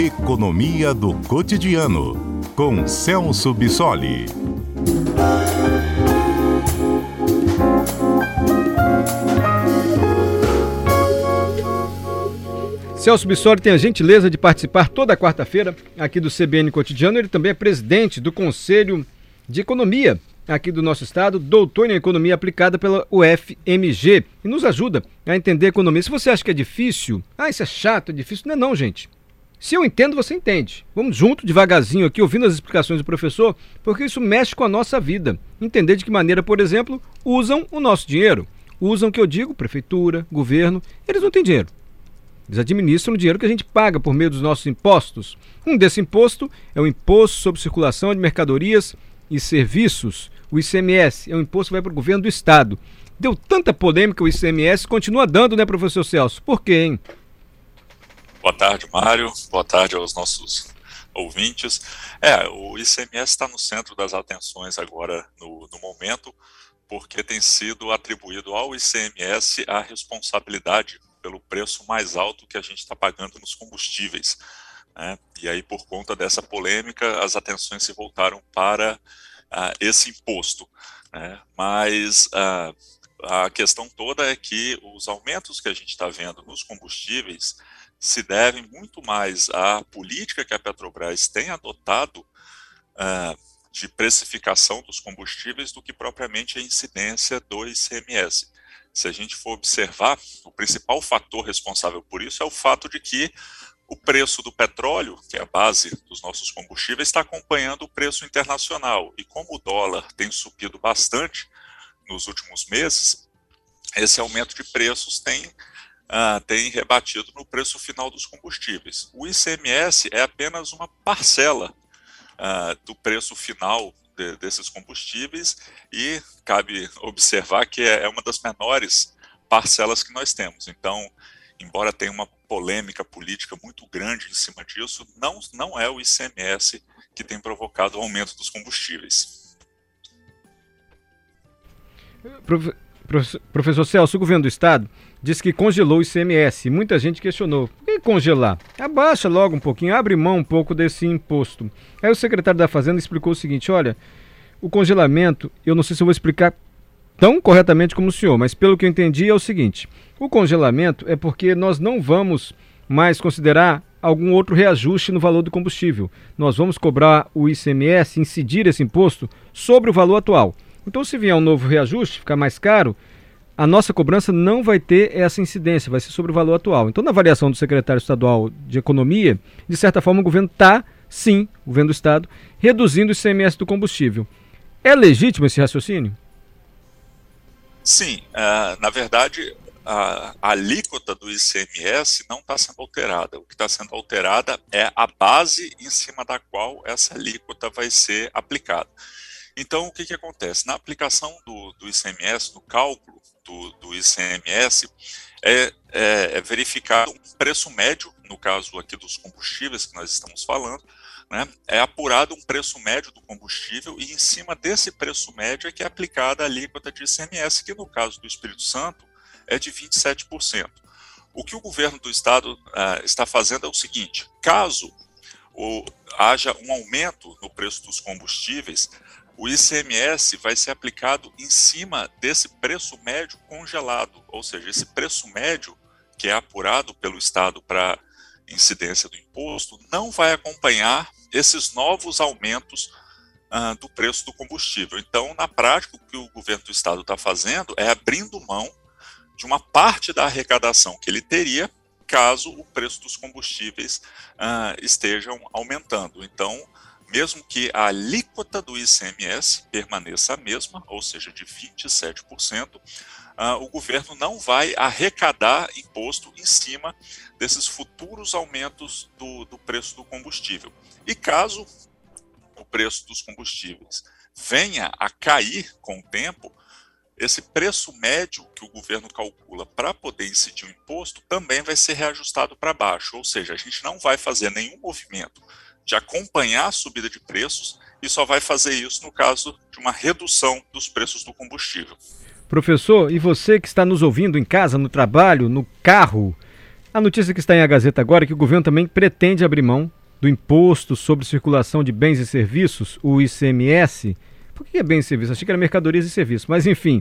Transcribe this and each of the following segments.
Economia do Cotidiano, com Celso Bissoli. Celso Bissoli tem a gentileza de participar toda quarta-feira aqui do CBN Cotidiano. Ele também é presidente do Conselho de Economia aqui do nosso estado, doutor em economia aplicada pela UFMG e nos ajuda a entender a economia. Se você acha que é difícil, ah, isso é chato, é difícil, não é não, gente. Se eu entendo, você entende. Vamos junto, devagarzinho aqui, ouvindo as explicações do professor, porque isso mexe com a nossa vida. Entender de que maneira, por exemplo, usam o nosso dinheiro. Usam o que eu digo, prefeitura, governo, eles não têm dinheiro. Eles administram o dinheiro que a gente paga por meio dos nossos impostos. Um desse imposto é o Imposto sobre Circulação de Mercadorias e Serviços, o ICMS. É um imposto que vai para o governo do Estado. Deu tanta polêmica o ICMS, continua dando, né, professor Celso? Por quê, hein? Boa tarde, Mário. Boa tarde aos nossos ouvintes. É, o ICMS está no centro das atenções agora no, no momento, porque tem sido atribuído ao ICMS a responsabilidade pelo preço mais alto que a gente está pagando nos combustíveis. Né? E aí, por conta dessa polêmica, as atenções se voltaram para uh, esse imposto. Né? Mas uh, a questão toda é que os aumentos que a gente está vendo nos combustíveis se devem muito mais à política que a Petrobras tem adotado uh, de precificação dos combustíveis do que propriamente a incidência do ICMS se a gente for observar, o principal fator responsável por isso é o fato de que o preço do petróleo, que é a base dos nossos combustíveis, está acompanhando o preço internacional. E como o dólar tem subido bastante nos últimos meses, esse aumento de preços tem, uh, tem rebatido no preço final dos combustíveis. O ICMS é apenas uma parcela uh, do preço final de, desses combustíveis e cabe observar que é, é uma das menores parcelas que nós temos. Então, embora tenha uma polêmica política muito grande em cima disso, não, não é o ICMS que tem provocado o aumento dos combustíveis. Professor Celso, o governo do estado disse que congelou o ICMS. Muita gente questionou. Por que congelar? Abaixa logo um pouquinho, abre mão um pouco desse imposto. Aí o secretário da Fazenda explicou o seguinte: olha, o congelamento, eu não sei se eu vou explicar tão corretamente como o senhor, mas pelo que eu entendi é o seguinte: o congelamento é porque nós não vamos mais considerar algum outro reajuste no valor do combustível. Nós vamos cobrar o ICMS, incidir esse imposto sobre o valor atual. Então, se vier um novo reajuste, ficar mais caro, a nossa cobrança não vai ter essa incidência, vai ser sobre o valor atual. Então, na avaliação do secretário estadual de Economia, de certa forma, o governo está, sim, o governo do Estado, reduzindo o ICMS do combustível. É legítimo esse raciocínio? Sim, uh, na verdade, a, alíquota do ICMS não está sendo alterada. O que está sendo alterada é a base em cima da qual essa alíquota vai ser aplicada. Então, o que, que acontece? Na aplicação do, do ICMS, no cálculo do, do ICMS, é, é, é, verificado um preço médio, no caso aqui dos combustíveis que nós estamos falando, né, é apurado um preço médio do combustível e em cima desse preço médio é que é aplicada a alíquota de ICMS, que no caso do Espírito Santo é de 27%. O que o governo do estado uh, está fazendo é o seguinte: caso o, haja um aumento no preço dos combustíveis, o ICMS vai ser aplicado em cima desse preço médio congelado, ou seja, esse preço médio que é apurado pelo Estado para incidência do imposto não vai acompanhar esses novos aumentos uh, do preço do combustível. Então, na prática, o que o governo do Estado está fazendo é abrindo mão de uma parte da arrecadação que ele teria caso o preço dos combustíveis uh, estejam aumentando. Então, mesmo que a alíquota do ICMS permaneça a mesma, ou seja, de 27%, uh, ah, o governo não vai arrecadar imposto em cima desses futuros aumentos do, do preço do combustível. E caso o preço dos combustíveis venha a cair com o tempo, esse preço médio que o governo calcula para poder incidir o imposto também vai ser reajustado para baixo, ou seja, a gente não vai fazer nenhum movimento de acompanhar a subida de preços e só vai fazer isso no caso de uma redução dos preços do combustível. Professor, e você que está nos ouvindo em casa, no trabalho, no carro, A notícia que está em a Gazeta agora é que o governo também pretende abrir mão do Imposto sobre Circulação de Bens e Serviços, o ICMS. Por que é bens e serviços? Achei que era mercadorias e serviços. Mas enfim,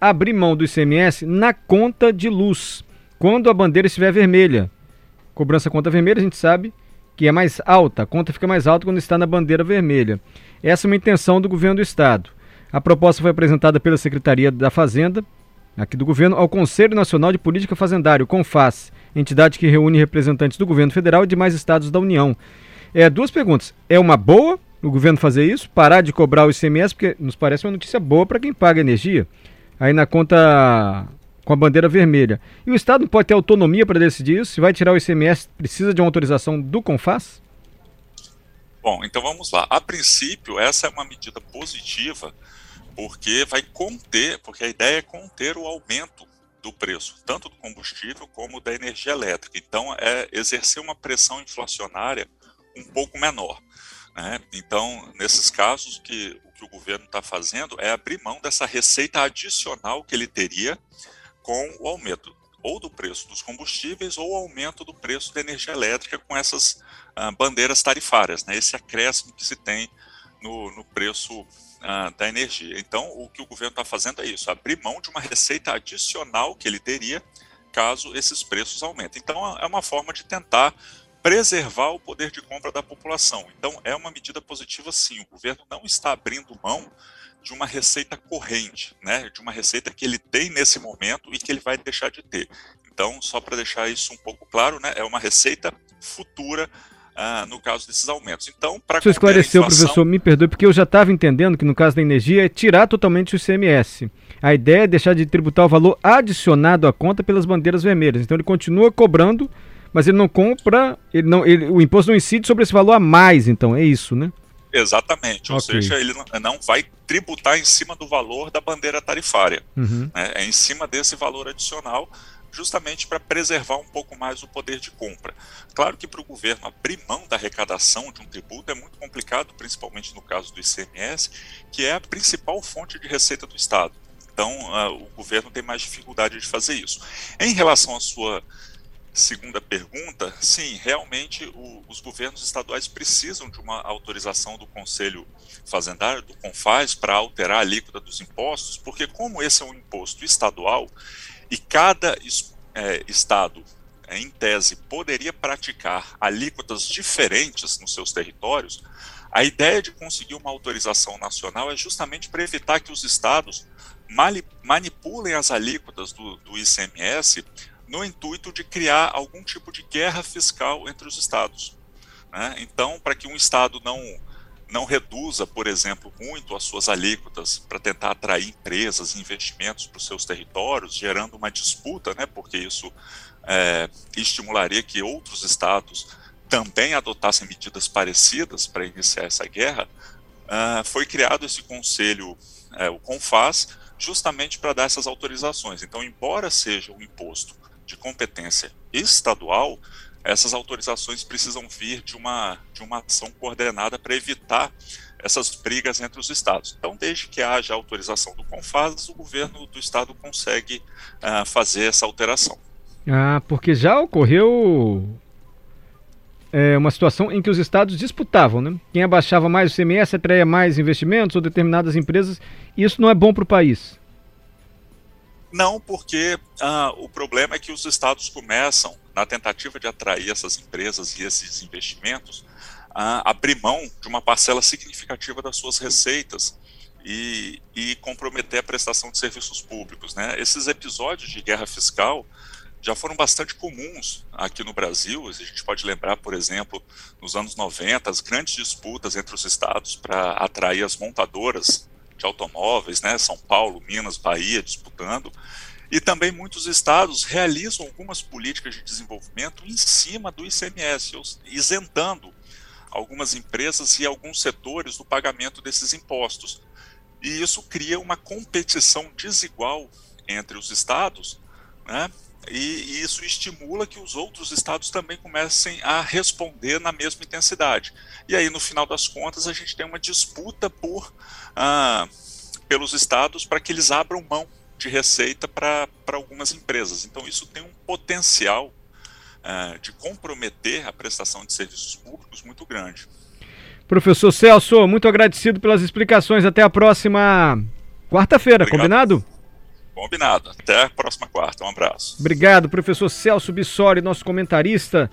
abrir mão do ICMS na conta de luz, quando a bandeira estiver vermelha. Cobrança conta vermelha, a gente sabe que é mais alta, a conta fica mais alta quando está na bandeira vermelha. Essa é uma intenção do governo do estado. A proposta foi apresentada pela Secretaria da Fazenda, aqui do governo, ao Conselho Nacional de Política Fazendária, o CONFAS, entidade que reúne representantes do governo federal e demais estados da União. É, duas perguntas. É uma boa o governo fazer isso, parar de cobrar o ICMS, porque nos parece uma notícia boa para quem paga energia. Aí na conta com a bandeira vermelha. E o Estado pode ter autonomia para decidir isso? Se vai tirar o ICMS, precisa de uma autorização do CONFAS? Bom, então vamos lá. A princípio, essa é uma medida positiva, porque vai conter, porque a ideia é conter o aumento do preço, tanto do combustível como da energia elétrica. Então, é exercer uma pressão inflacionária um pouco menor. Né? Então, nesses casos, que, o que o governo está fazendo é abrir mão dessa receita adicional que ele teria com o aumento ou do preço dos combustíveis ou aumento do preço da energia elétrica com essas ah, bandeiras tarifárias, né? esse acréscimo que se tem no, no preço ah, da energia. Então, o que o governo está fazendo é isso: abrir mão de uma receita adicional que ele teria caso esses preços aumentem. Então, é uma forma de tentar preservar o poder de compra da população. Então, é uma medida positiva, sim. O governo não está abrindo mão de uma receita corrente, né? de uma receita que ele tem nesse momento e que ele vai deixar de ter. Então, só para deixar isso um pouco claro, né? é uma receita futura ah, no caso desses aumentos. Então, para Você esclareceu, inflação... professor, me perdoe, porque eu já estava entendendo que no caso da energia é tirar totalmente o ICMS. A ideia é deixar de tributar o valor adicionado à conta pelas bandeiras vermelhas. Então ele continua cobrando, mas ele não compra, ele não, ele, o imposto não incide sobre esse valor a mais, então, é isso, né? Exatamente, ou okay. seja, ele não vai tributar em cima do valor da bandeira tarifária. Uhum. Né? É em cima desse valor adicional justamente para preservar um pouco mais o poder de compra. Claro que para o governo abrir mão da arrecadação de um tributo é muito complicado, principalmente no caso do ICMS, que é a principal fonte de receita do Estado. Então, uh, o governo tem mais dificuldade de fazer isso. Em relação à sua segunda pergunta, sim, realmente o, os governos estaduais precisam de uma autorização do Conselho Fazendário, do CONFAS, para alterar a alíquota dos impostos, porque como esse é um imposto estadual, e cada é, estado, é, em tese, poderia praticar alíquotas diferentes nos seus territórios. A ideia de conseguir uma autorização nacional é justamente para evitar que os estados manipulem as alíquotas do, do ICMS no intuito de criar algum tipo de guerra fiscal entre os estados. Né? Então, para que um estado não não reduza, por exemplo, muito as suas alíquotas para tentar atrair empresas e investimentos para os seus territórios, gerando uma disputa, né, porque isso é, estimularia que outros estados também adotassem medidas parecidas para iniciar essa guerra, uh, foi criado esse conselho, é, o CONFAS, justamente para dar essas autorizações. Então, embora seja um imposto de competência estadual, essas autorizações precisam vir de uma, de uma ação coordenada para evitar essas brigas entre os estados. Então, desde que haja autorização do CONFAS, o governo do estado consegue uh, fazer essa alteração. Ah, porque já ocorreu é, uma situação em que os estados disputavam, né? Quem abaixava mais o CMS atraía mais investimentos ou determinadas empresas. Isso não é bom para o país. Não, porque uh, o problema é que os estados começam na tentativa de atrair essas empresas e esses investimentos, a abrir mão de uma parcela significativa das suas receitas e, e comprometer a prestação de serviços públicos. Né? Esses episódios de guerra fiscal já foram bastante comuns aqui no Brasil. A gente pode lembrar, por exemplo, nos anos 90, as grandes disputas entre os estados para atrair as montadoras de automóveis, né? São Paulo, Minas, Bahia disputando. E também muitos estados realizam algumas políticas de desenvolvimento em cima do ICMS, isentando algumas empresas e alguns setores do pagamento desses impostos. E isso cria uma competição desigual entre os estados, né? E, isso estimula que os outros estados também comecem a responder na mesma intensidade. E aí, no final das contas, a gente tem uma disputa por ah, pelos estados para que eles abram mão de receita para algumas empresas. Então, isso tem um potencial uh, de comprometer a prestação de serviços públicos muito grande. Professor Celso, muito agradecido pelas explicações. Até a próxima quarta-feira, combinado? Combinado. Até a próxima quarta. Um abraço. Obrigado, professor Celso Bissori, nosso comentarista.